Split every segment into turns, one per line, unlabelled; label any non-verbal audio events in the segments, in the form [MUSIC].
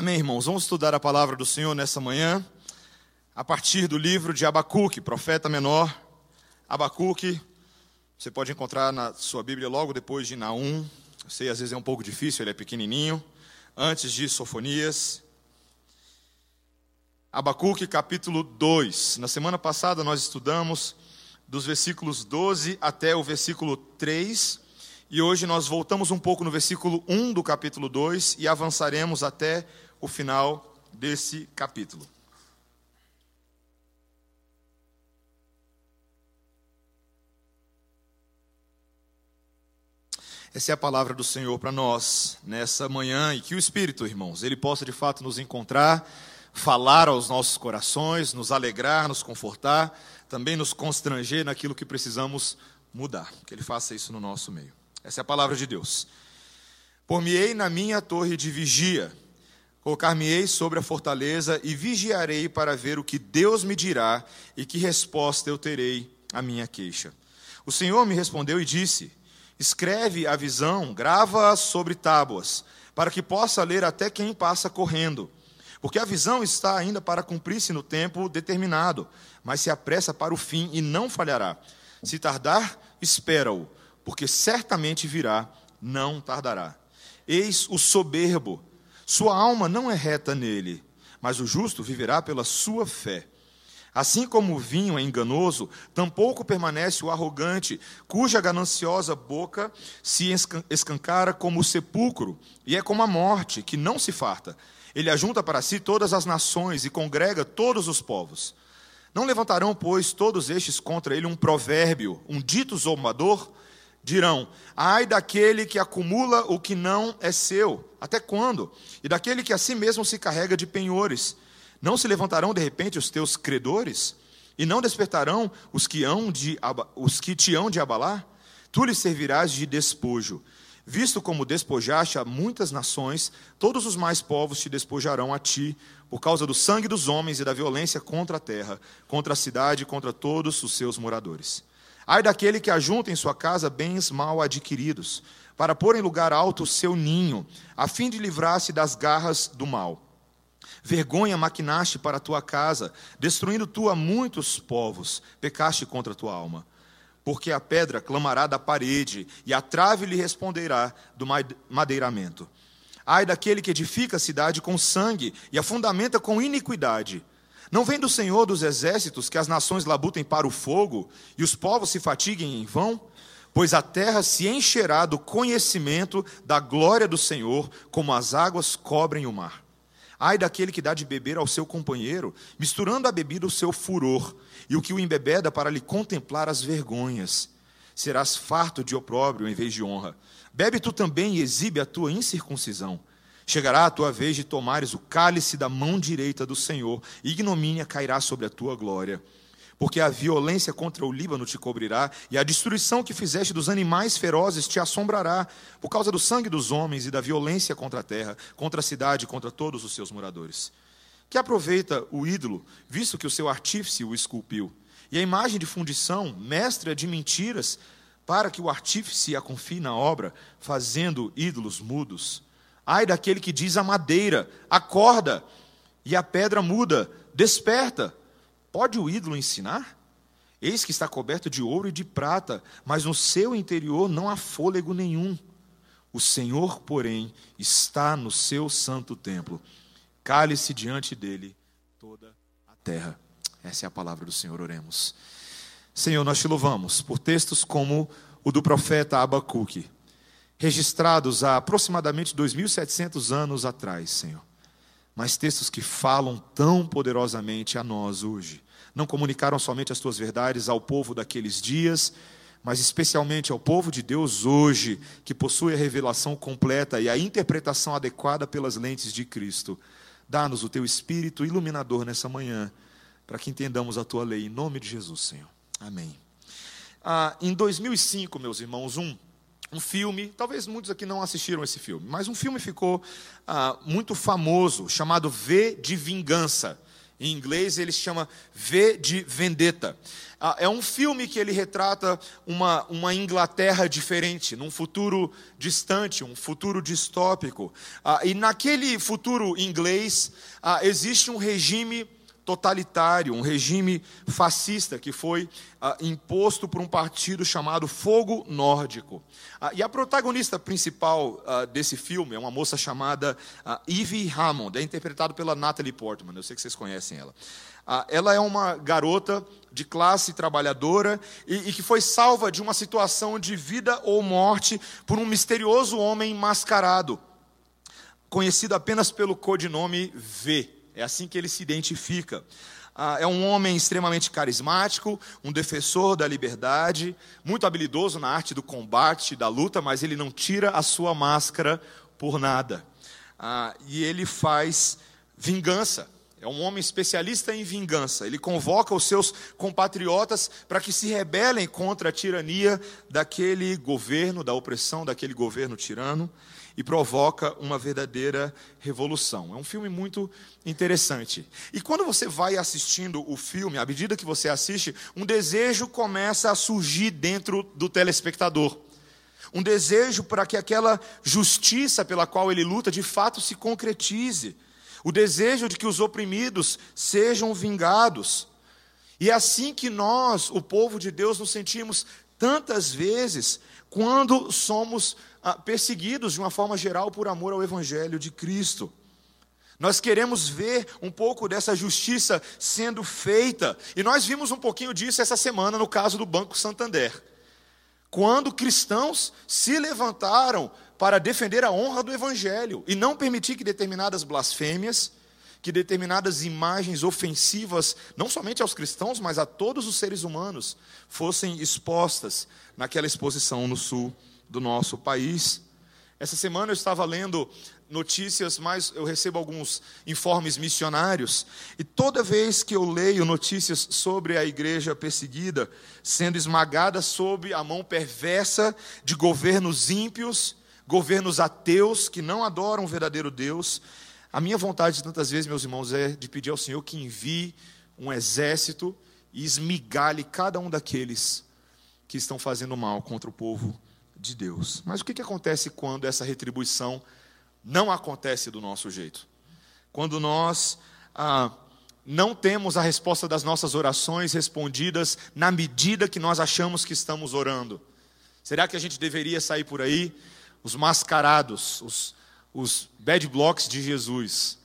Amém, irmãos. Vamos estudar a palavra do Senhor nessa manhã, a partir do livro de Abacuque, profeta menor. Abacuque, você pode encontrar na sua Bíblia logo depois de Naum. Eu sei, às vezes é um pouco difícil, ele é pequenininho. Antes de Sofonias. Abacuque, capítulo 2. Na semana passada nós estudamos dos versículos 12 até o versículo 3. E hoje nós voltamos um pouco no versículo 1 do capítulo 2 e avançaremos até o final desse capítulo. Essa é a palavra do Senhor para nós nessa manhã e que o Espírito, irmãos, ele possa de fato nos encontrar, falar aos nossos corações, nos alegrar, nos confortar, também nos constranger naquilo que precisamos mudar. Que ele faça isso no nosso meio. Essa é a palavra de Deus. Por-me-ei na minha torre de vigia, colocar-me-ei sobre a fortaleza e vigiarei para ver o que Deus me dirá e que resposta eu terei à minha queixa. O Senhor me respondeu e disse: Escreve a visão, grava-a sobre tábuas, para que possa ler até quem passa correndo. Porque a visão está ainda para cumprir-se no tempo determinado, mas se apressa para o fim e não falhará. Se tardar, espera-o porque certamente virá, não tardará. Eis o soberbo, sua alma não é reta nele, mas o justo viverá pela sua fé. Assim como o vinho é enganoso, tampouco permanece o arrogante, cuja gananciosa boca se escancara como o sepulcro, e é como a morte, que não se farta. Ele ajunta para si todas as nações e congrega todos os povos. Não levantarão, pois, todos estes contra ele um provérbio, um dito zombador? Dirão: Ai daquele que acumula o que não é seu, até quando? E daquele que a si mesmo se carrega de penhores. Não se levantarão de repente os teus credores? E não despertarão os que, hão de, os que te hão de abalar? Tu lhes servirás de despojo. Visto como despojaste a muitas nações, todos os mais povos te despojarão a ti, por causa do sangue dos homens e da violência contra a terra, contra a cidade e contra todos os seus moradores. Ai daquele que ajunta em sua casa bens mal adquiridos, para pôr em lugar alto o seu ninho, a fim de livrar-se das garras do mal. Vergonha maquinaste para a tua casa, destruindo tu a muitos povos, pecaste contra a tua alma. Porque a pedra clamará da parede, e a trave lhe responderá do madeiramento. Ai daquele que edifica a cidade com sangue e a fundamenta com iniquidade. Não vem do Senhor dos exércitos que as nações labutem para o fogo e os povos se fatiguem em vão? Pois a terra se encherá do conhecimento da glória do Senhor, como as águas cobrem o mar. Ai daquele que dá de beber ao seu companheiro, misturando a bebida o seu furor, e o que o embebeda para lhe contemplar as vergonhas. Serás farto de opróbrio em vez de honra. Bebe tu também e exibe a tua incircuncisão. Chegará a tua vez de tomares o cálice da mão direita do Senhor, e ignomínia cairá sobre a tua glória. Porque a violência contra o Líbano te cobrirá, e a destruição que fizeste dos animais ferozes te assombrará, por causa do sangue dos homens e da violência contra a terra, contra a cidade contra todos os seus moradores. Que aproveita o ídolo, visto que o seu artífice o esculpiu, e a imagem de fundição, mestra de mentiras, para que o artífice a confie na obra, fazendo ídolos mudos. Ai daquele que diz à madeira: acorda, e a pedra muda, desperta. Pode o ídolo ensinar? Eis que está coberto de ouro e de prata, mas no seu interior não há fôlego nenhum. O Senhor, porém, está no seu santo templo. Cale-se diante dele toda a terra. Essa é a palavra do Senhor, oremos. Senhor, nós te louvamos por textos como o do profeta Abacuque registrados há aproximadamente 2.700 anos atrás, Senhor. Mas textos que falam tão poderosamente a nós hoje. Não comunicaram somente as tuas verdades ao povo daqueles dias, mas especialmente ao povo de Deus hoje, que possui a revelação completa e a interpretação adequada pelas lentes de Cristo. Dá-nos o teu espírito iluminador nessa manhã, para que entendamos a tua lei, em nome de Jesus, Senhor. Amém. Ah, em 2005, meus irmãos, um um filme, talvez muitos aqui não assistiram esse filme, mas um filme ficou ah, muito famoso, chamado V de Vingança. Em inglês ele se chama V de Vendetta. Ah, é um filme que ele retrata uma, uma Inglaterra diferente, num futuro distante, um futuro distópico. Ah, e naquele futuro inglês ah, existe um regime totalitário, um regime fascista que foi ah, imposto por um partido chamado Fogo Nórdico. Ah, e a protagonista principal ah, desse filme é uma moça chamada Evie Hammond, é interpretada pela Natalie Portman, eu sei que vocês conhecem ela. ela é uma garota de classe trabalhadora e, e que foi salva de uma situação de vida ou morte por um misterioso homem mascarado, conhecido apenas pelo codinome V. É assim que ele se identifica. Ah, é um homem extremamente carismático, um defensor da liberdade, muito habilidoso na arte do combate, da luta, mas ele não tira a sua máscara por nada. Ah, e ele faz vingança. É um homem especialista em vingança. Ele convoca os seus compatriotas para que se rebelem contra a tirania daquele governo, da opressão daquele governo tirano e provoca uma verdadeira revolução. É um filme muito interessante. E quando você vai assistindo o filme, à medida que você assiste, um desejo começa a surgir dentro do telespectador. Um desejo para que aquela justiça pela qual ele luta de fato se concretize. O desejo de que os oprimidos sejam vingados. E é assim que nós, o povo de Deus, nos sentimos tantas vezes quando somos perseguidos de uma forma geral por amor ao Evangelho de Cristo. Nós queremos ver um pouco dessa justiça sendo feita, e nós vimos um pouquinho disso essa semana no caso do Banco Santander. Quando cristãos se levantaram para defender a honra do Evangelho e não permitir que determinadas blasfêmias, que determinadas imagens ofensivas, não somente aos cristãos, mas a todos os seres humanos, fossem expostas naquela exposição no sul do nosso país. Essa semana eu estava lendo notícias, mas eu recebo alguns informes missionários, e toda vez que eu leio notícias sobre a igreja perseguida, sendo esmagada sob a mão perversa de governos ímpios, governos ateus que não adoram o verdadeiro Deus, a minha vontade tantas vezes, meus irmãos, é de pedir ao Senhor que envie um exército e esmigale cada um daqueles que estão fazendo mal contra o povo de Deus. Mas o que, que acontece quando essa retribuição não acontece do nosso jeito? Quando nós ah, não temos a resposta das nossas orações respondidas na medida que nós achamos que estamos orando. Será que a gente deveria sair por aí, os mascarados, os, os bad blocks de Jesus,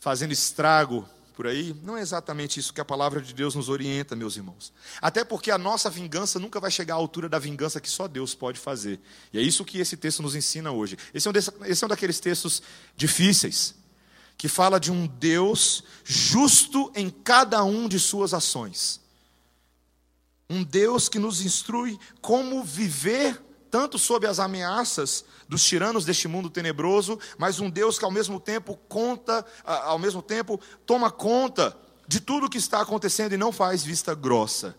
fazendo estrago por aí, não é exatamente isso que a palavra de Deus nos orienta, meus irmãos. Até porque a nossa vingança nunca vai chegar à altura da vingança que só Deus pode fazer. E é isso que esse texto nos ensina hoje. Esse é um, desse, esse é um daqueles textos difíceis, que fala de um Deus justo em cada um de suas ações. Um Deus que nos instrui como viver tanto sob as ameaças dos tiranos deste mundo tenebroso, mas um Deus que ao mesmo tempo conta, ao mesmo tempo toma conta de tudo o que está acontecendo e não faz vista grossa.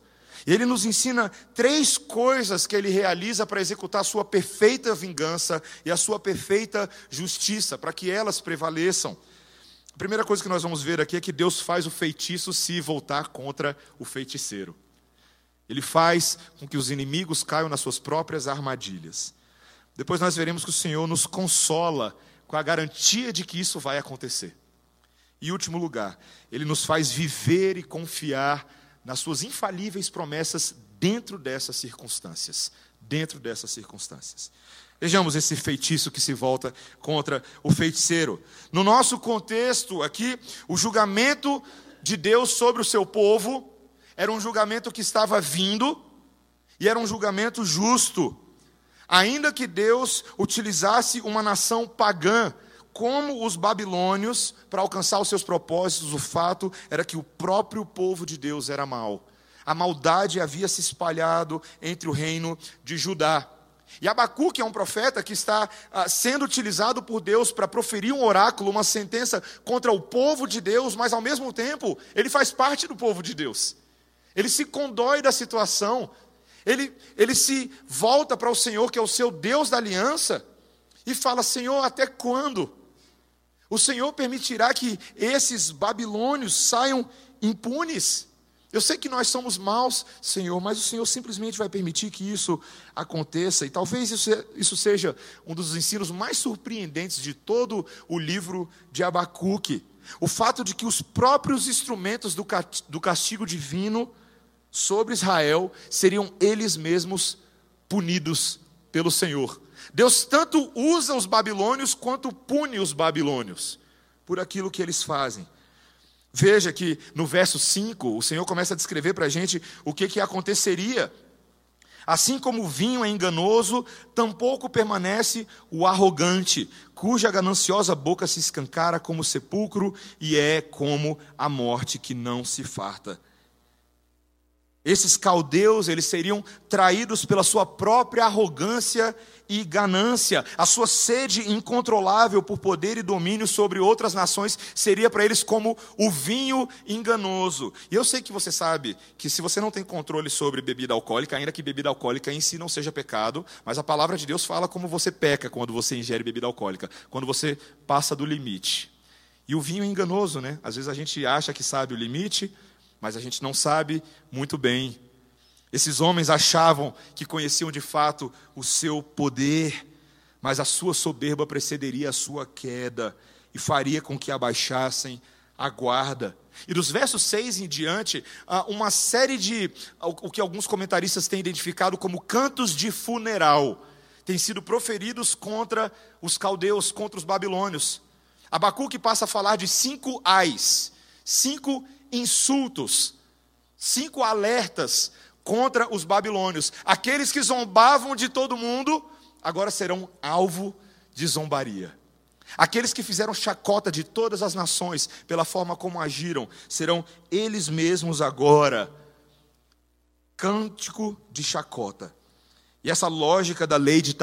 Ele nos ensina três coisas que ele realiza para executar a sua perfeita vingança e a sua perfeita justiça, para que elas prevaleçam. A primeira coisa que nós vamos ver aqui é que Deus faz o feitiço se voltar contra o feiticeiro. Ele faz com que os inimigos caiam nas suas próprias armadilhas. Depois nós veremos que o Senhor nos consola com a garantia de que isso vai acontecer. E último lugar, ele nos faz viver e confiar nas suas infalíveis promessas dentro dessas circunstâncias, dentro dessas circunstâncias. Vejamos esse feitiço que se volta contra o feiticeiro. No nosso contexto aqui, o julgamento de Deus sobre o seu povo era um julgamento que estava vindo e era um julgamento justo. Ainda que Deus utilizasse uma nação pagã, como os babilônios, para alcançar os seus propósitos, o fato era que o próprio povo de Deus era mau. A maldade havia se espalhado entre o reino de Judá. E Abacuque é um profeta que está ah, sendo utilizado por Deus para proferir um oráculo, uma sentença contra o povo de Deus, mas ao mesmo tempo ele faz parte do povo de Deus. Ele se condói da situação, ele, ele se volta para o Senhor, que é o seu Deus da aliança, e fala: Senhor, até quando? O Senhor permitirá que esses babilônios saiam impunes. Eu sei que nós somos maus, Senhor, mas o Senhor simplesmente vai permitir que isso aconteça. E talvez isso, isso seja um dos ensinos mais surpreendentes de todo o livro de Abacuque. O fato de que os próprios instrumentos do castigo divino sobre Israel seriam eles mesmos punidos pelo Senhor. Deus tanto usa os babilônios quanto pune os babilônios por aquilo que eles fazem. Veja que no verso 5, o Senhor começa a descrever para a gente o que, que aconteceria. Assim como o vinho é enganoso, tampouco permanece o arrogante, cuja gananciosa boca se escancara como sepulcro e é como a morte que não se farta. Esses caldeus, eles seriam traídos pela sua própria arrogância e ganância. A sua sede incontrolável por poder e domínio sobre outras nações seria para eles como o vinho enganoso. E eu sei que você sabe que se você não tem controle sobre bebida alcoólica, ainda que bebida alcoólica em si não seja pecado, mas a palavra de Deus fala como você peca quando você ingere bebida alcoólica, quando você passa do limite. E o vinho é enganoso, né? Às vezes a gente acha que sabe o limite, mas a gente não sabe muito bem. Esses homens achavam que conheciam de fato o seu poder, mas a sua soberba precederia a sua queda e faria com que abaixassem a guarda. E dos versos 6 em diante, uma série de, o que alguns comentaristas têm identificado como cantos de funeral, têm sido proferidos contra os caldeus, contra os babilônios. Abacuque passa a falar de cinco ais, cinco insultos, cinco alertas contra os babilônios. Aqueles que zombavam de todo mundo, agora serão alvo de zombaria. Aqueles que fizeram chacota de todas as nações pela forma como agiram, serão eles mesmos agora cântico de chacota. E essa lógica da lei de,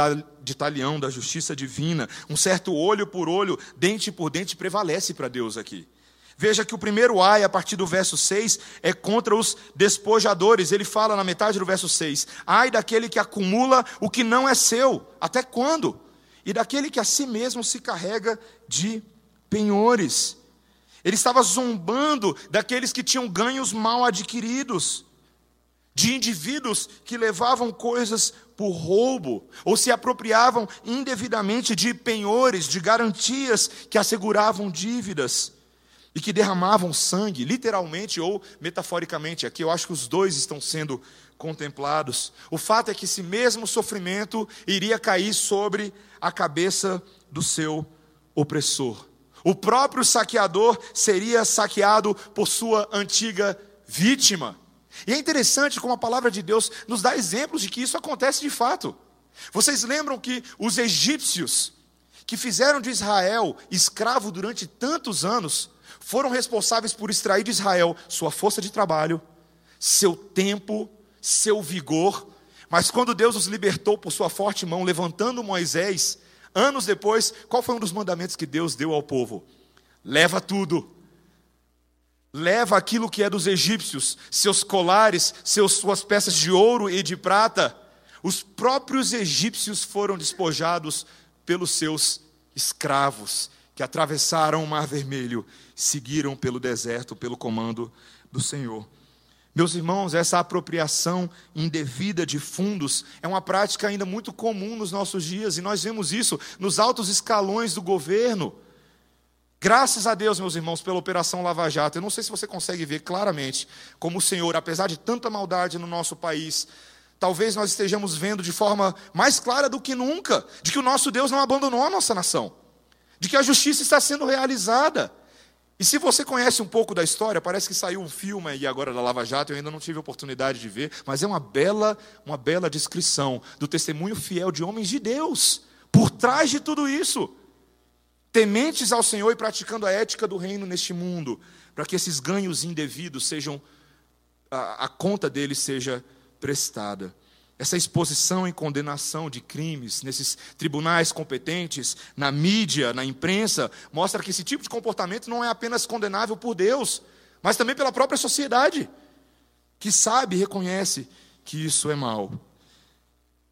talião, da justiça divina, um certo olho por olho, dente por dente, prevalece para Deus aqui. Veja que o primeiro ai, a partir do verso 6, é contra os despojadores. Ele fala na metade do verso 6: Ai daquele que acumula o que não é seu, até quando? E daquele que a si mesmo se carrega de penhores. Ele estava zombando daqueles que tinham ganhos mal adquiridos, de indivíduos que levavam coisas por roubo, ou se apropriavam indevidamente de penhores, de garantias que asseguravam dívidas e que derramavam sangue, literalmente ou metaforicamente. Aqui eu acho que os dois estão sendo contemplados. O fato é que esse mesmo sofrimento iria cair sobre a cabeça do seu opressor. O próprio saqueador seria saqueado por sua antiga vítima. E é interessante como a palavra de Deus nos dá exemplos de que isso acontece de fato. Vocês lembram que os egípcios, que fizeram de Israel escravo durante tantos anos, foram responsáveis por extrair de Israel sua força de trabalho, seu tempo, seu vigor. Mas quando Deus os libertou por sua forte mão, levantando Moisés, anos depois, qual foi um dos mandamentos que Deus deu ao povo? Leva tudo. Leva aquilo que é dos egípcios, seus colares, seus, suas peças de ouro e de prata. Os próprios egípcios foram despojados pelos seus escravos que atravessaram o Mar Vermelho, seguiram pelo deserto, pelo comando do Senhor. Meus irmãos, essa apropriação indevida de fundos é uma prática ainda muito comum nos nossos dias, e nós vemos isso nos altos escalões do governo. Graças a Deus, meus irmãos, pela Operação Lava Jato. Eu não sei se você consegue ver claramente como o Senhor, apesar de tanta maldade no nosso país, talvez nós estejamos vendo de forma mais clara do que nunca, de que o nosso Deus não abandonou a nossa nação de que a justiça está sendo realizada. E se você conhece um pouco da história, parece que saiu um filme aí agora da Lava Jato, eu ainda não tive oportunidade de ver, mas é uma bela, uma bela descrição do testemunho fiel de homens de Deus por trás de tudo isso. Tementes ao Senhor e praticando a ética do reino neste mundo, para que esses ganhos indevidos sejam a, a conta deles seja prestada. Essa exposição e condenação de crimes nesses tribunais competentes, na mídia, na imprensa, mostra que esse tipo de comportamento não é apenas condenável por Deus, mas também pela própria sociedade, que sabe e reconhece que isso é mal.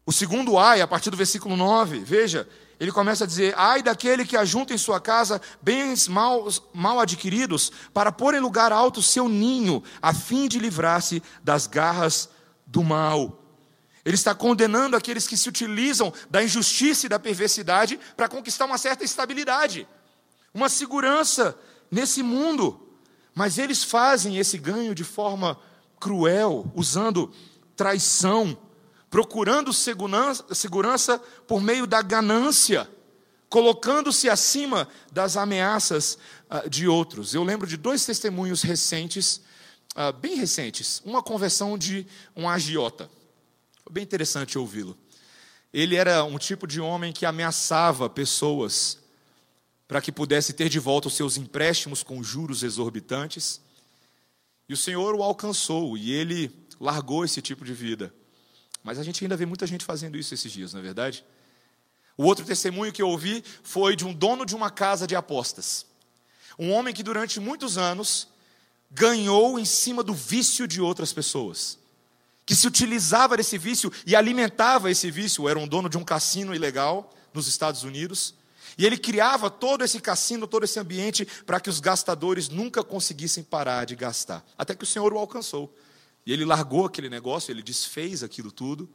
O segundo ai, a partir do versículo 9, veja,
ele começa a dizer: Ai daquele que ajunta em sua casa bens mal, mal adquiridos, para pôr em lugar alto seu ninho, a fim de livrar-se das garras do mal. Ele está condenando aqueles que se utilizam da injustiça e da perversidade para conquistar uma certa estabilidade, uma segurança nesse mundo. Mas eles fazem esse ganho de forma cruel, usando traição, procurando segurança, por meio da ganância, colocando-se acima das ameaças uh, de outros. Eu lembro de dois testemunhos recentes, uh, bem recentes, uma conversão de um agiota. Bem interessante ouvi-lo. Ele era um tipo de homem que ameaçava pessoas para que pudesse ter de volta os seus empréstimos com juros exorbitantes. E o Senhor o alcançou e ele largou esse tipo de vida. Mas a gente ainda vê muita gente fazendo isso esses dias, não é verdade? O outro testemunho que eu ouvi foi de um dono de uma casa de apostas. Um homem que durante muitos anos ganhou em cima do vício de outras pessoas. Que se utilizava desse vício e alimentava esse vício. Era um dono de um cassino ilegal nos Estados Unidos. E ele criava todo esse cassino, todo esse ambiente para que os gastadores nunca conseguissem parar de gastar. Até que o Senhor o alcançou. E ele largou aquele negócio, ele desfez aquilo tudo,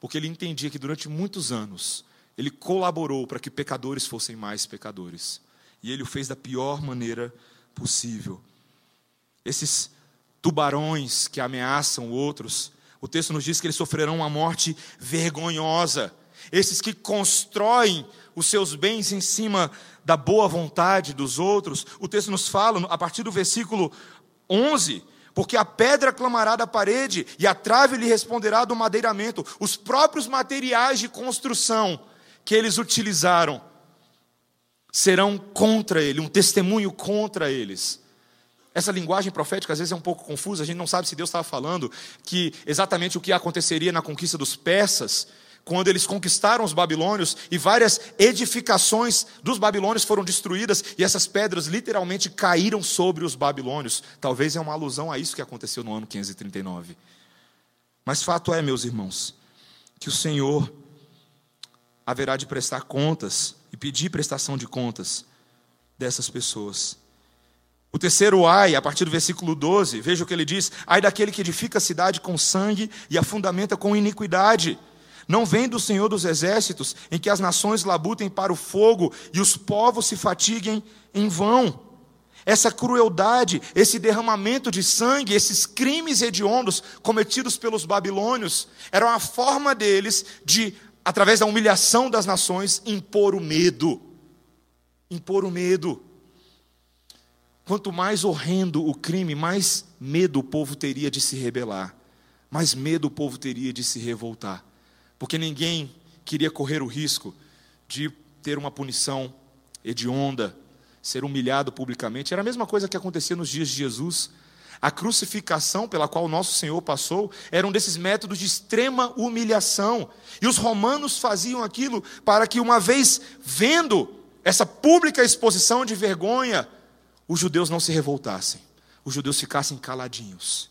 porque ele entendia que durante muitos anos ele colaborou para que pecadores fossem mais pecadores. E ele o fez da pior maneira possível. Esses tubarões que ameaçam outros, o texto nos diz que eles sofrerão uma morte vergonhosa. Esses que constroem os seus bens em cima da boa vontade dos outros, o texto nos fala, a partir do versículo 11, porque a pedra clamará da parede e a trave lhe responderá do madeiramento. Os próprios materiais de construção que eles utilizaram serão contra ele, um testemunho contra eles. Essa linguagem profética às vezes é um pouco confusa, a gente não sabe se Deus estava falando que exatamente o que aconteceria na conquista dos persas, quando eles conquistaram os babilônios e várias edificações dos babilônios foram destruídas e essas pedras literalmente caíram sobre os babilônios. Talvez é uma alusão a isso que aconteceu no ano 539. Mas fato é, meus irmãos, que o Senhor haverá de prestar contas e pedir prestação de contas dessas pessoas. O terceiro ai, a partir do versículo 12, veja o que ele diz: ai daquele que edifica a cidade com sangue e a fundamenta com iniquidade. Não vem do Senhor dos exércitos, em que as nações labutem para o fogo e os povos se fatiguem em vão. Essa crueldade, esse derramamento de sangue, esses crimes hediondos cometidos pelos babilônios, eram a forma deles de, através da humilhação das nações, impor o medo. Impor o medo. Quanto mais horrendo o crime, mais medo o povo teria de se rebelar, mais medo o povo teria de se revoltar porque ninguém queria correr o risco de ter uma punição hedionda, ser humilhado publicamente. Era a mesma coisa que acontecia nos dias de Jesus. A crucificação pela qual nosso Senhor passou era um desses métodos de extrema humilhação. E os romanos faziam aquilo para que, uma vez vendo essa pública exposição de vergonha, os judeus não se revoltassem, os judeus ficassem caladinhos.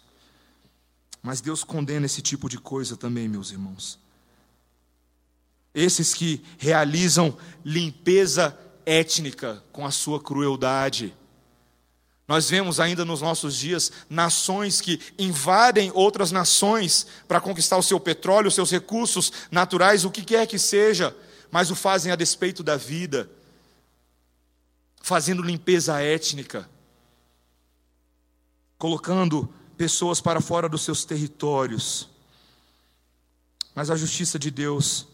Mas Deus condena esse tipo de coisa também, meus irmãos esses que realizam limpeza étnica com a sua crueldade. Nós vemos ainda nos nossos dias nações que invadem outras nações para conquistar o seu petróleo, os seus recursos naturais, o que quer que seja, mas o fazem a despeito da vida, fazendo limpeza étnica, colocando pessoas para fora dos seus territórios. Mas a justiça de Deus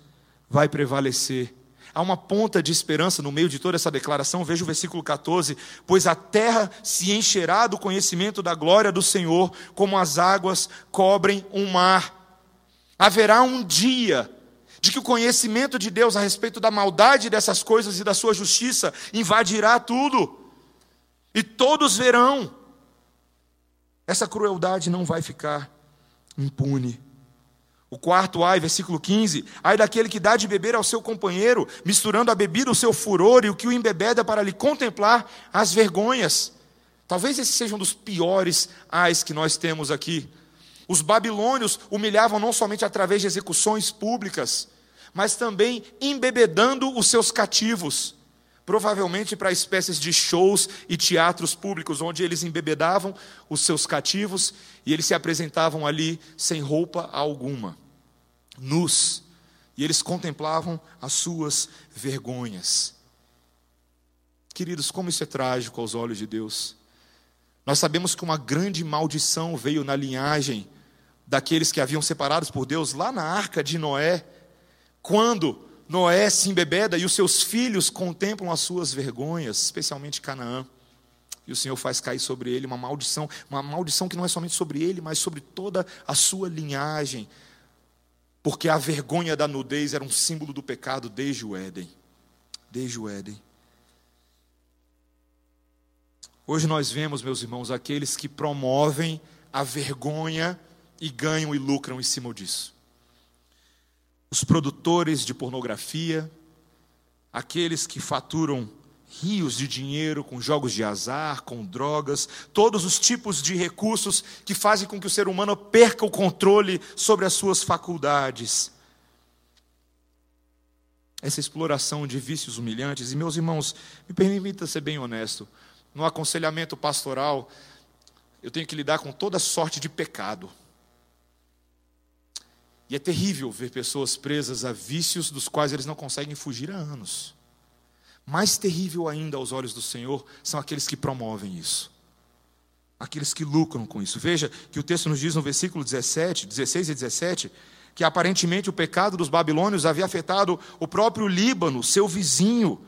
vai prevalecer. Há uma ponta de esperança no meio de toda essa declaração, veja o versículo 14: Pois a terra se encherá do conhecimento da glória do Senhor, como as águas cobrem o um mar. Haverá um dia de que o conhecimento de Deus a respeito da maldade dessas coisas e da sua justiça invadirá tudo, e todos verão. Essa crueldade não vai ficar impune. O quarto ai, versículo 15: ai daquele que dá de beber ao seu companheiro, misturando a bebida o seu furor e o que o embebeda para lhe contemplar as vergonhas. Talvez esse seja um dos piores ais que nós temos aqui. Os babilônios humilhavam não somente através de execuções públicas, mas também embebedando os seus cativos, provavelmente para espécies de shows e teatros públicos, onde eles embebedavam os seus cativos e eles se apresentavam ali sem roupa alguma, nus, e eles contemplavam as suas vergonhas. Queridos, como isso é trágico aos olhos de Deus. Nós sabemos que uma grande maldição veio na linhagem daqueles que haviam separados por Deus lá na arca de Noé, quando Noé se embebeda e os seus filhos contemplam as suas vergonhas, especialmente Canaã. E o Senhor faz cair sobre ele uma maldição, uma maldição que não é somente sobre ele, mas sobre toda a sua linhagem, porque a vergonha da nudez era um símbolo do pecado desde o Éden. Desde o Éden. Hoje nós vemos, meus irmãos, aqueles que promovem a vergonha e ganham e lucram em cima disso. Os produtores de pornografia, aqueles que faturam rios de dinheiro com jogos de azar, com drogas, todos os tipos de recursos que fazem com que o ser humano perca o controle sobre as suas faculdades. Essa exploração de vícios humilhantes, e meus irmãos, me permita ser bem honesto, no aconselhamento pastoral, eu tenho que lidar com toda sorte de pecado. E é terrível ver pessoas presas a vícios dos quais eles não conseguem fugir há anos. Mais terrível ainda aos olhos do Senhor são aqueles que promovem isso. Aqueles que lucram com isso. Veja que o texto nos diz no versículo 17, 16 e 17, que aparentemente o pecado dos babilônios havia afetado o próprio Líbano, seu vizinho,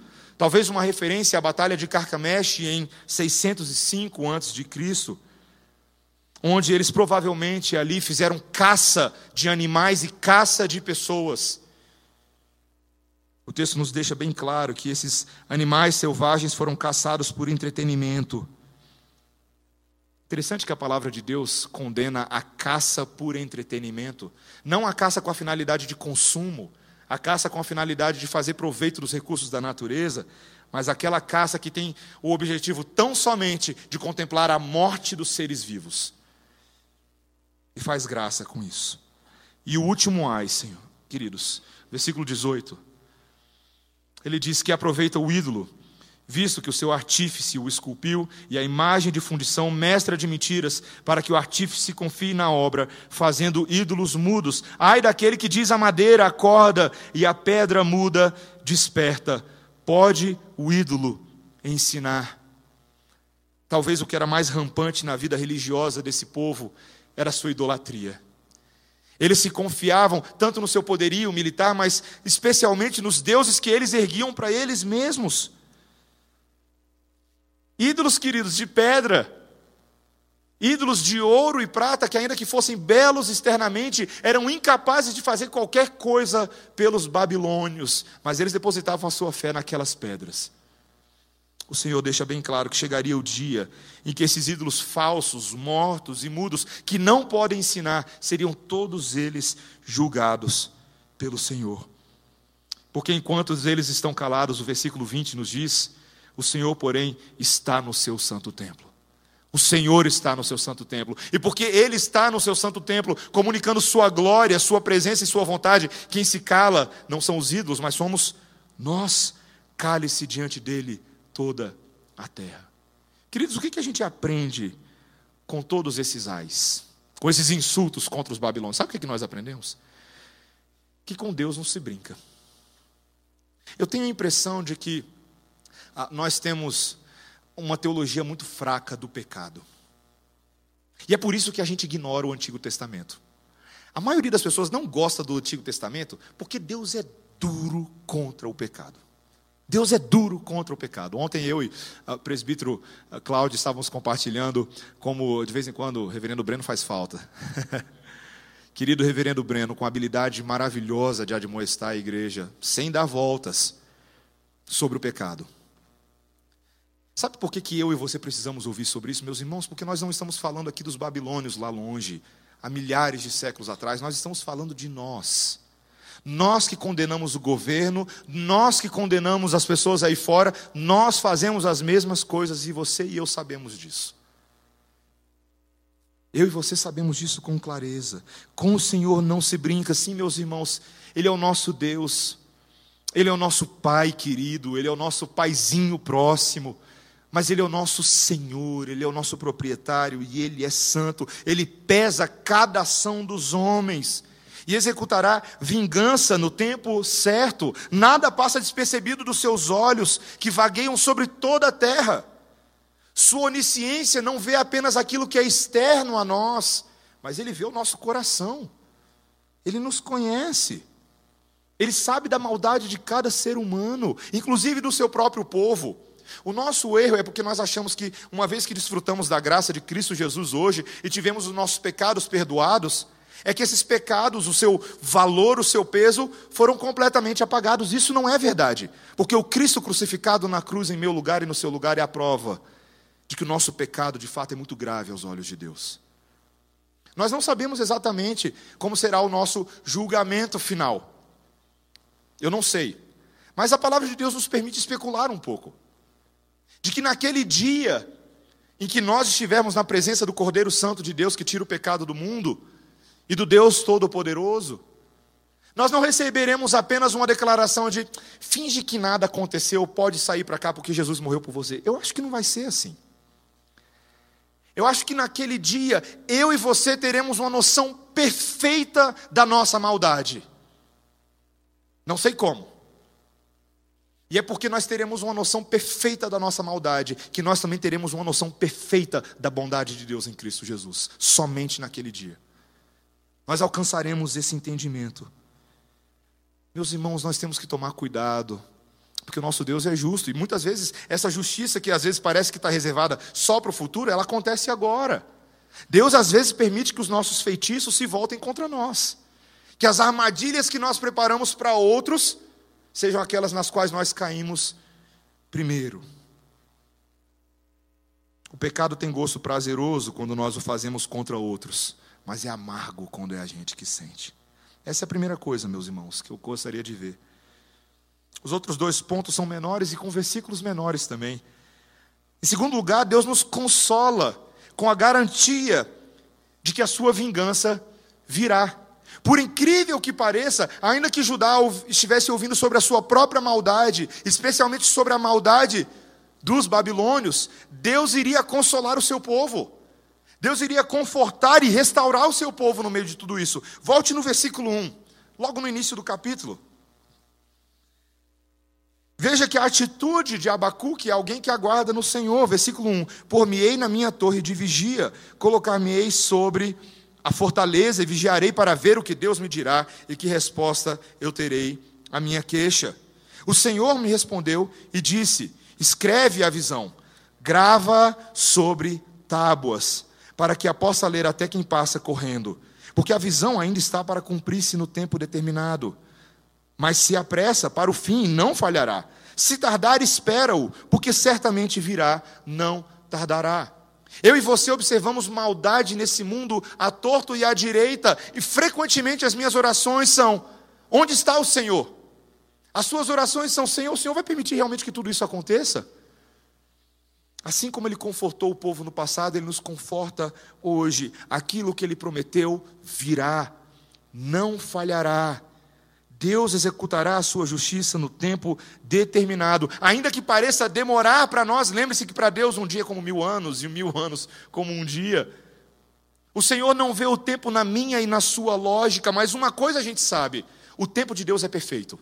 Talvez uma referência à batalha de Carcameste em 605 a.C., onde eles provavelmente ali fizeram caça de animais e caça de pessoas. O texto nos deixa bem claro que esses animais selvagens foram caçados por entretenimento. Interessante que a palavra de Deus condena a caça por entretenimento, não a caça com a finalidade de consumo, a caça com a finalidade de fazer proveito dos recursos da natureza, mas aquela caça que tem o objetivo tão somente de contemplar a morte dos seres vivos. E faz graça com isso. E o último ai, Senhor, queridos, versículo 18. Ele diz que aproveita o ídolo visto que o seu artífice o esculpiu e a imagem de fundição mestra de mentiras, para que o artífice confie na obra, fazendo ídolos mudos. Ai daquele que diz a madeira acorda e a pedra muda desperta. Pode o ídolo ensinar? Talvez o que era mais rampante na vida religiosa desse povo era sua idolatria. Eles se confiavam tanto no seu poderio militar, mas especialmente nos deuses que eles erguiam para eles mesmos. Ídolos, queridos, de pedra. Ídolos de ouro e prata, que ainda que fossem belos externamente, eram incapazes de fazer qualquer coisa pelos babilônios, mas eles depositavam a sua fé naquelas pedras. O Senhor deixa bem claro que chegaria o dia em que esses ídolos falsos, mortos e mudos, que não podem ensinar, seriam todos eles julgados pelo Senhor. Porque enquanto eles estão calados, o versículo 20 nos diz: o Senhor, porém, está no seu santo templo. O Senhor está no seu santo templo. E porque Ele está no seu santo templo, comunicando Sua glória, Sua presença e Sua vontade, quem se cala não são os ídolos, mas somos nós. Cale-se diante dEle toda a terra. Queridos, o que a gente aprende com todos esses ais? Com esses insultos contra os babilônios? Sabe o que nós aprendemos? Que com Deus não se brinca. Eu tenho a impressão de que ah, nós temos uma teologia muito fraca do pecado. E é por isso que a gente ignora o Antigo Testamento. A maioria das pessoas não gosta do Antigo Testamento porque Deus é duro contra o pecado. Deus é duro contra o pecado. Ontem eu e o presbítero ah, Cláudio estávamos compartilhando como de vez em quando o reverendo Breno faz falta. [LAUGHS] Querido reverendo Breno, com a habilidade maravilhosa de admoestar a igreja, sem dar voltas sobre o pecado. Sabe por que, que eu e você precisamos ouvir sobre isso, meus irmãos? Porque nós não estamos falando aqui dos babilônios lá longe, há milhares de séculos atrás, nós estamos falando de nós. Nós que condenamos o governo, nós que condenamos as pessoas aí fora, nós fazemos as mesmas coisas e você e eu sabemos disso. Eu e você sabemos disso com clareza. Com o Senhor não se brinca, sim, meus irmãos. Ele é o nosso Deus. Ele é o nosso Pai querido, Ele é o nosso paizinho próximo, mas Ele é o nosso Senhor, Ele é o nosso proprietário e Ele é santo, Ele pesa cada ação dos homens e executará vingança no tempo certo, nada passa despercebido dos seus olhos que vagueiam sobre toda a terra. Sua onisciência não vê apenas aquilo que é externo a nós, mas Ele vê o nosso coração, Ele nos conhece. Ele sabe da maldade de cada ser humano, inclusive do seu próprio povo. O nosso erro é porque nós achamos que, uma vez que desfrutamos da graça de Cristo Jesus hoje e tivemos os nossos pecados perdoados, é que esses pecados, o seu valor, o seu peso, foram completamente apagados. Isso não é verdade, porque o Cristo crucificado na cruz em meu lugar e no seu lugar é a prova de que o nosso pecado de fato é muito grave aos olhos de Deus. Nós não sabemos exatamente como será o nosso julgamento final. Eu não sei. Mas a palavra de Deus nos permite especular um pouco. De que naquele dia em que nós estivermos na presença do Cordeiro Santo de Deus que tira o pecado do mundo e do Deus Todo-Poderoso, nós não receberemos apenas uma declaração de finge que nada aconteceu, pode sair para cá porque Jesus morreu por você. Eu acho que não vai ser assim. Eu acho que naquele dia eu e você teremos uma noção perfeita da nossa maldade. Não sei como. E é porque nós teremos uma noção perfeita da nossa maldade, que nós também teremos uma noção perfeita da bondade de Deus em Cristo Jesus, somente naquele dia. Nós alcançaremos esse entendimento. Meus irmãos, nós temos que tomar cuidado, porque o nosso Deus é justo, e muitas vezes essa justiça que às vezes parece que está reservada só para o futuro, ela acontece agora. Deus às vezes permite que os nossos feitiços se voltem contra nós que as armadilhas que nós preparamos para outros sejam aquelas nas quais nós caímos primeiro. O pecado tem gosto prazeroso quando nós o fazemos contra outros, mas é amargo quando é a gente que sente. Essa é a primeira coisa, meus irmãos, que eu gostaria de ver. Os outros dois pontos são menores e com versículos menores também. Em segundo lugar, Deus nos consola com a garantia de que a sua vingança virá. Por incrível que pareça, ainda que Judá estivesse ouvindo sobre a sua própria maldade, especialmente sobre a maldade dos babilônios, Deus iria consolar o seu povo. Deus iria confortar e restaurar o seu povo no meio de tudo isso. Volte no versículo 1, logo no início do capítulo. Veja que a atitude de Abacuque é alguém que aguarda no Senhor. Versículo 1: Por-me-ei na minha torre de vigia, colocar-me-ei sobre a fortaleza e vigiarei para ver o que Deus me dirá e que resposta eu terei à minha queixa. O Senhor me respondeu e disse: Escreve a visão, grava sobre tábuas, para que a possa ler até quem passa correndo, porque a visão ainda está para cumprir-se no tempo determinado. Mas se apressa para o fim, não falhará. Se tardar, espera-o, porque certamente virá, não tardará. Eu e você observamos maldade nesse mundo à torto e à direita, e frequentemente as minhas orações são: onde está o Senhor? As suas orações são: Senhor, o Senhor vai permitir realmente que tudo isso aconteça? Assim como Ele confortou o povo no passado, Ele nos conforta hoje. Aquilo que Ele prometeu virá, não falhará. Deus executará a sua justiça no tempo determinado. Ainda que pareça demorar para nós, lembre-se que para Deus um dia é como mil anos, e mil anos como um dia. O Senhor não vê o tempo na minha e na sua lógica, mas uma coisa a gente sabe: o tempo de Deus é perfeito.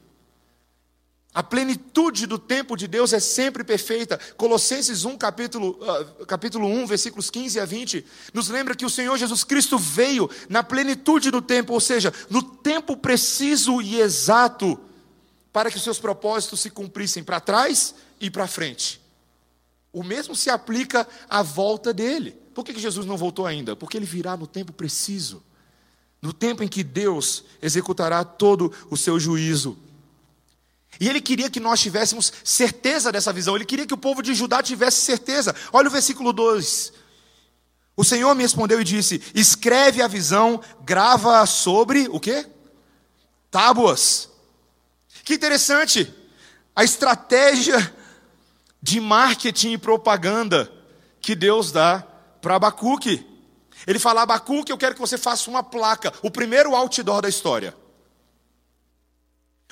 A plenitude do tempo de Deus é sempre perfeita. Colossenses 1, capítulo, uh, capítulo 1, versículos 15 a 20, nos lembra que o Senhor Jesus Cristo veio na plenitude do tempo, ou seja, no tempo preciso e exato, para que os seus propósitos se cumprissem para trás e para frente. O mesmo se aplica à volta dele. Por que Jesus não voltou ainda? Porque ele virá no tempo preciso, no tempo em que Deus executará todo o seu juízo. E ele queria que nós tivéssemos certeza dessa visão, ele queria que o povo de Judá tivesse certeza. Olha o versículo 2. O Senhor me respondeu e disse: Escreve a visão, grava sobre o quê? Tábuas. Que interessante. A estratégia de marketing e propaganda que Deus dá para Abacuque. Ele fala, Abacuque, eu quero que você faça uma placa, o primeiro outdoor da história.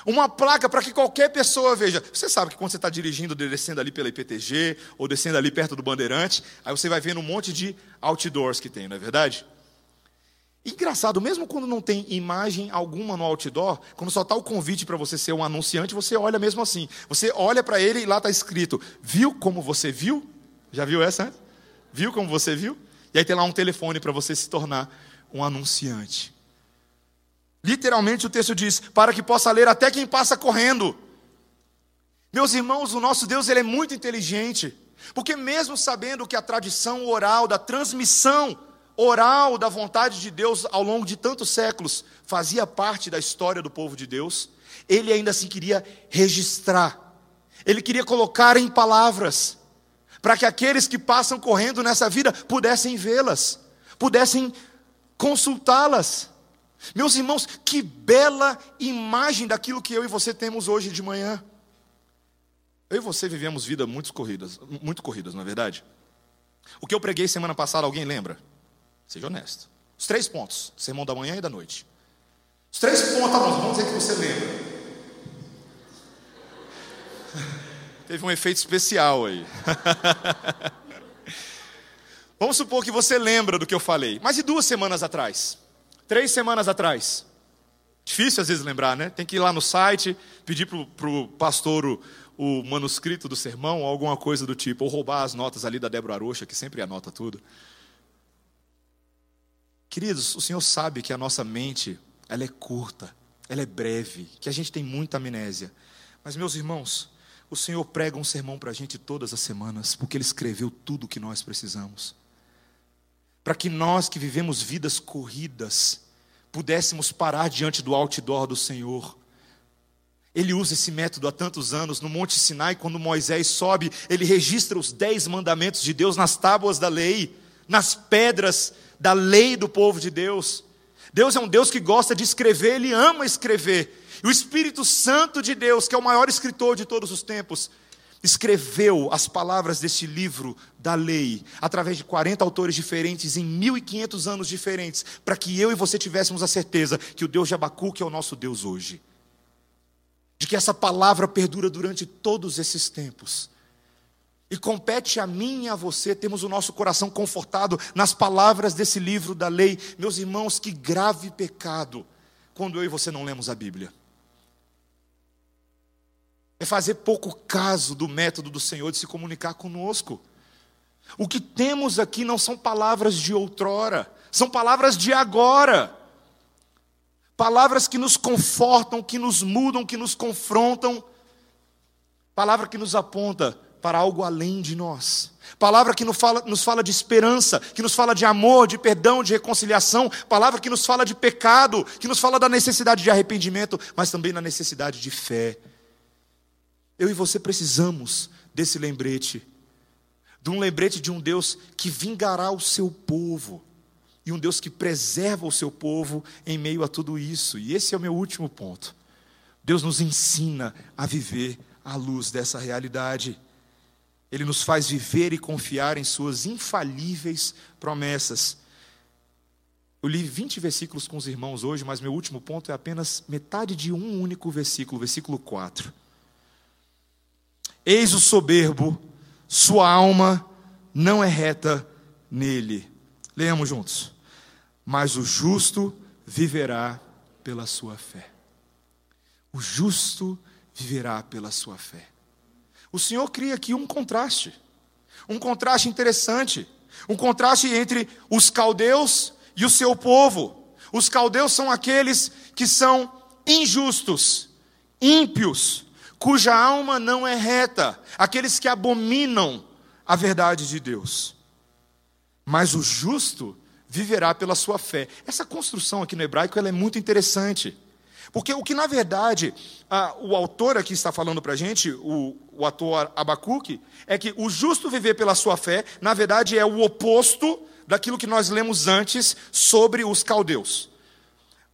Uma placa para que qualquer pessoa veja. Você sabe que quando você está dirigindo, descendo ali pela IPTG, ou descendo ali perto do Bandeirante, aí você vai vendo um monte de outdoors que tem, não é verdade? Engraçado, mesmo quando não tem imagem alguma no outdoor, quando só está o convite para você ser um anunciante, você olha mesmo assim. Você olha para ele e lá está escrito: Viu como você viu? Já viu essa? Né? Viu como você viu? E aí tem lá um telefone para você se tornar um anunciante. Literalmente o texto diz: para que possa ler até quem passa correndo. Meus irmãos, o nosso Deus ele é muito inteligente, porque mesmo sabendo que a tradição oral da transmissão oral da vontade de Deus ao longo de tantos séculos fazia parte da história do povo de Deus, ele ainda assim queria registrar. Ele queria colocar em palavras para que aqueles que passam correndo nessa vida pudessem vê-las, pudessem consultá-las. Meus irmãos, que bela imagem daquilo que eu e você temos hoje de manhã. Eu e você vivemos vida muito corridas, muito corridas, não é verdade? O que eu preguei semana passada, alguém lembra? Seja honesto. Os três pontos, sermão da manhã e da noite. Os três pontos, tá vamos dizer que você lembra. [LAUGHS] Teve um efeito especial aí. [LAUGHS] Vamos supor que você lembra do que eu falei. Mas e duas semanas atrás? Três semanas atrás? Difícil às vezes lembrar, né? Tem que ir lá no site, pedir para o pastor o, manuscrito do sermão, ou alguma coisa do tipo, ou roubar as notas ali da Débora Arocha, que sempre anota tudo. Queridos, o Senhor sabe que a nossa mente, ela é curta, ela é breve, que a gente tem muita amnésia. Mas, meus irmãos, o Senhor prega um sermão para a gente todas as semanas, porque Ele escreveu tudo o que nós precisamos. Para que nós que vivemos vidas corridas, pudéssemos parar diante do outdoor do Senhor. Ele usa esse método há tantos anos. No Monte Sinai, quando Moisés sobe, ele registra os dez mandamentos de Deus nas tábuas da lei, nas pedras da lei do povo de Deus. Deus é um Deus que gosta de escrever, ele ama escrever. E o Espírito Santo de Deus, que é o maior escritor de todos os tempos, escreveu as palavras deste livro da lei, através de 40 autores diferentes, em 1500 anos diferentes, para que eu e você tivéssemos a certeza que o Deus de Abacuque é o nosso Deus hoje. De que essa palavra perdura durante todos esses tempos. E compete a mim e a você termos o nosso coração confortado nas palavras desse livro da lei. Meus irmãos, que grave pecado quando eu e você não lemos a Bíblia é fazer pouco caso do método do Senhor de se comunicar conosco. O que temos aqui não são palavras de outrora, são palavras de agora. Palavras que nos confortam, que nos mudam, que nos confrontam. Palavra que nos aponta para algo além de nós. Palavra que nos fala, nos fala de esperança, que nos fala de amor, de perdão, de reconciliação. Palavra que nos fala de pecado, que nos fala da necessidade de arrependimento, mas também da necessidade de fé, eu e você precisamos desse lembrete, de um lembrete de um Deus que vingará o seu povo, e um Deus que preserva o seu povo em meio a tudo isso. E esse é o meu último ponto. Deus nos ensina a viver à luz dessa realidade. Ele nos faz viver e confiar em Suas infalíveis promessas. Eu li 20 versículos com os irmãos hoje, mas meu último ponto é apenas metade de um único versículo, versículo 4. Eis o soberbo, sua alma não é reta nele. Leamos juntos. Mas o justo viverá pela sua fé. O justo viverá pela sua fé. O Senhor cria aqui um contraste, um contraste interessante, um contraste entre os caldeus e o seu povo. Os caldeus são aqueles que são injustos, ímpios, cuja alma não é reta, aqueles que abominam a verdade de Deus. Mas o justo viverá pela sua fé. Essa construção aqui no hebraico ela é muito interessante. Porque o que, na verdade, a, o autor aqui está falando para a gente, o, o ator Abacuque, é que o justo viver pela sua fé, na verdade, é o oposto daquilo que nós lemos antes sobre os caldeus.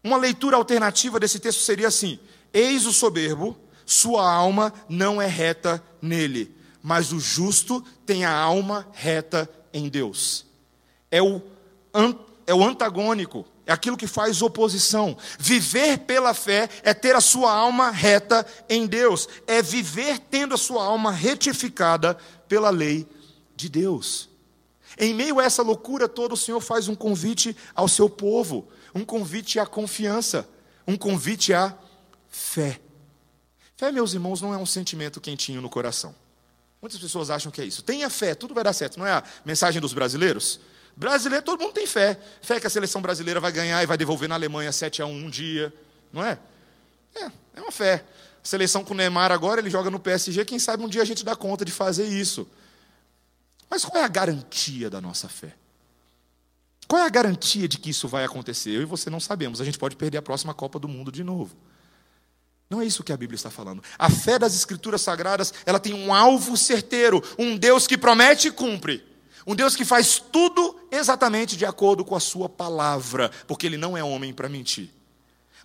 Uma leitura alternativa desse texto seria assim: Eis o soberbo sua alma não é reta nele, mas o justo tem a alma reta em Deus. É o é o antagônico, é aquilo que faz oposição. Viver pela fé é ter a sua alma reta em Deus, é viver tendo a sua alma retificada pela lei de Deus. Em meio a essa loucura toda, o Senhor faz um convite ao seu povo, um convite à confiança, um convite à fé. Fé, meus irmãos, não é um sentimento quentinho no coração. Muitas pessoas acham que é isso. Tenha fé, tudo vai dar certo. Não é a mensagem dos brasileiros? Brasileiro, todo mundo tem fé. Fé que a seleção brasileira vai ganhar e vai devolver na Alemanha 7 a 1 um dia. Não é? É, é uma fé. A seleção com o Neymar agora, ele joga no PSG. Quem sabe um dia a gente dá conta de fazer isso. Mas qual é a garantia da nossa fé? Qual é a garantia de que isso vai acontecer? Eu e você não sabemos. A gente pode perder a próxima Copa do Mundo de novo. Não é isso que a Bíblia está falando. A fé das Escrituras Sagradas, ela tem um alvo certeiro, um Deus que promete e cumpre. Um Deus que faz tudo exatamente de acordo com a sua palavra, porque ele não é homem para mentir.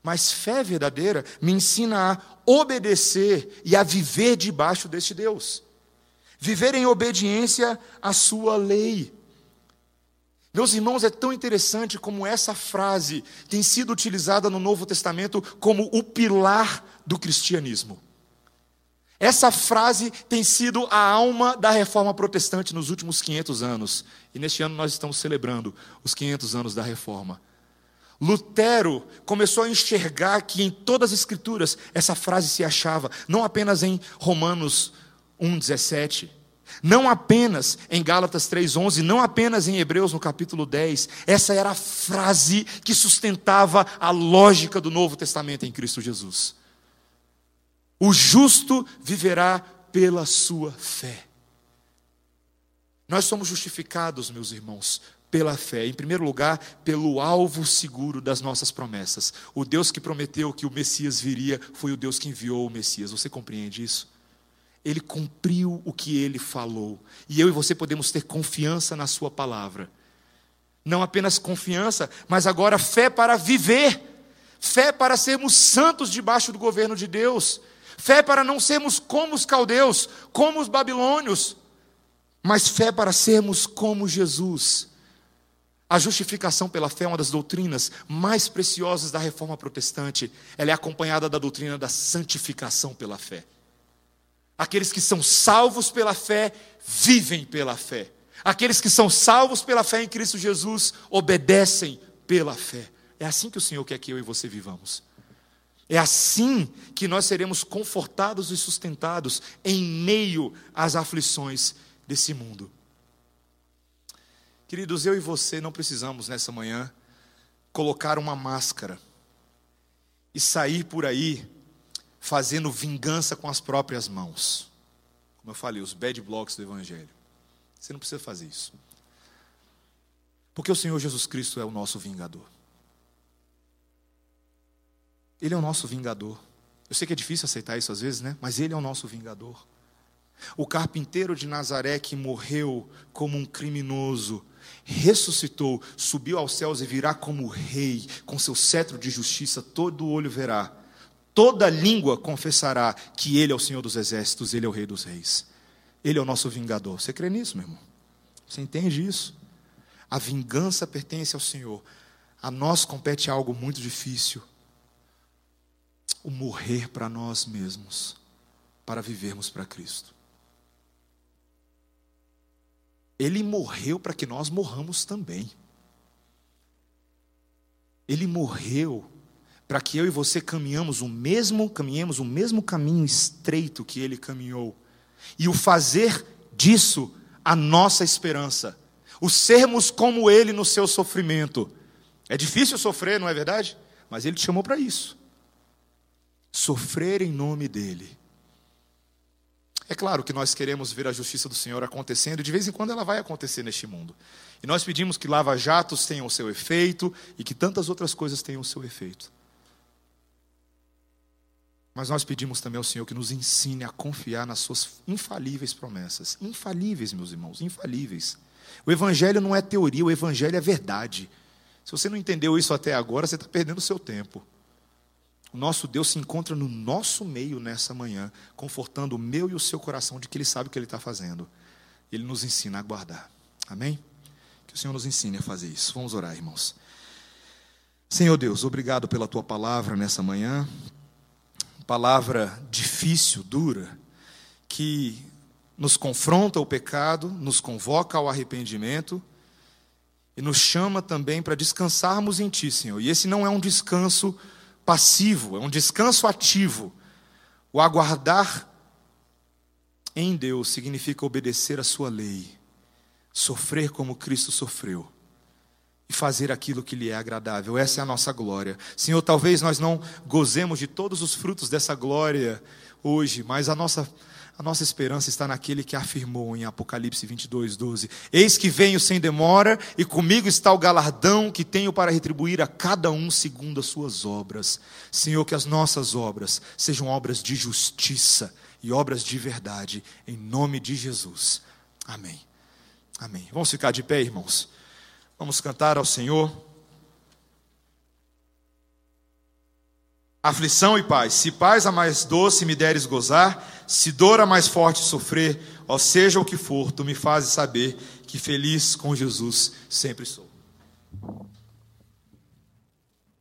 Mas fé verdadeira me ensina a obedecer e a viver debaixo deste Deus. Viver em obediência à sua lei. Meus irmãos, é tão interessante como essa frase tem sido utilizada no Novo Testamento como o pilar do cristianismo. Essa frase tem sido a alma da reforma protestante nos últimos 500 anos. E neste ano nós estamos celebrando os 500 anos da reforma. Lutero começou a enxergar que em todas as escrituras essa frase se achava, não apenas em Romanos 1,17, não apenas em Gálatas 3,11, não apenas em Hebreus no capítulo 10, essa era a frase que sustentava a lógica do Novo Testamento em Cristo Jesus. O justo viverá pela sua fé. Nós somos justificados, meus irmãos, pela fé. Em primeiro lugar, pelo alvo seguro das nossas promessas. O Deus que prometeu que o Messias viria foi o Deus que enviou o Messias. Você compreende isso? Ele cumpriu o que ele falou. E eu e você podemos ter confiança na Sua palavra. Não apenas confiança, mas agora fé para viver. Fé para sermos santos debaixo do governo de Deus fé para não sermos como os caldeus, como os babilônios, mas fé para sermos como Jesus. A justificação pela fé é uma das doutrinas mais preciosas da reforma protestante. Ela é acompanhada da doutrina da santificação pela fé. Aqueles que são salvos pela fé, vivem pela fé. Aqueles que são salvos pela fé em Cristo Jesus, obedecem pela fé. É assim que o Senhor quer que eu e você vivamos. É assim que nós seremos confortados e sustentados em meio às aflições desse mundo. Queridos, eu e você não precisamos nessa manhã colocar uma máscara e sair por aí fazendo vingança com as próprias mãos. Como eu falei, os bad blocks do Evangelho. Você não precisa fazer isso. Porque o Senhor Jesus Cristo é o nosso vingador. Ele é o nosso vingador. Eu sei que é difícil aceitar isso às vezes, né? Mas ele é o nosso vingador. O carpinteiro de Nazaré que morreu como um criminoso, ressuscitou, subiu aos céus e virá como rei, com seu cetro de justiça, todo olho verá, toda língua confessará que ele é o Senhor dos exércitos, ele é o rei dos reis. Ele é o nosso vingador. Você crê nisso, meu irmão? Você entende isso? A vingança pertence ao Senhor. A nós compete algo muito difícil, o morrer para nós mesmos, para vivermos para Cristo. Ele morreu para que nós morramos também. Ele morreu para que eu e você caminhamos o mesmo, caminhemos o mesmo caminho estreito que ele caminhou. E o fazer disso a nossa esperança. O sermos como ele no seu sofrimento. É difícil sofrer, não é verdade? Mas ele te chamou para isso sofrer em nome dele. É claro que nós queremos ver a justiça do Senhor acontecendo, e de vez em quando ela vai acontecer neste mundo. E nós pedimos que lava-jatos tenham o seu efeito e que tantas outras coisas tenham o seu efeito. Mas nós pedimos também ao Senhor que nos ensine a confiar nas suas infalíveis promessas. Infalíveis, meus irmãos, infalíveis. O Evangelho não é teoria, o Evangelho é verdade. Se você não entendeu isso até agora, você está perdendo o seu tempo. O nosso Deus se encontra no nosso meio nessa manhã, confortando o meu e o seu coração de que Ele sabe o que Ele está fazendo. Ele nos ensina a guardar. Amém?
Que o Senhor nos ensine a fazer isso. Vamos orar, irmãos. Senhor Deus, obrigado pela tua palavra nessa manhã. Palavra difícil, dura, que nos confronta o pecado, nos convoca ao arrependimento e nos chama também para descansarmos em Ti, Senhor. E esse não é um descanso passivo, é um descanso ativo. O aguardar em Deus significa obedecer a Sua lei, sofrer como Cristo sofreu e fazer aquilo que lhe é agradável. Essa é a nossa glória. Senhor, talvez nós não gozemos de todos os frutos dessa glória hoje, mas a nossa a nossa esperança está naquele que afirmou em Apocalipse 22, 12: Eis que venho sem demora, e comigo está o galardão que tenho para retribuir a cada um segundo as suas obras. Senhor, que as nossas obras sejam obras de justiça e obras de verdade, em nome de Jesus. Amém. Amém. Vamos ficar de pé, irmãos. Vamos cantar ao Senhor. Aflição e paz. Se paz a mais doce me deres gozar, se dor a mais forte sofrer, ó seja o que for, tu me fazes saber que feliz com Jesus sempre sou.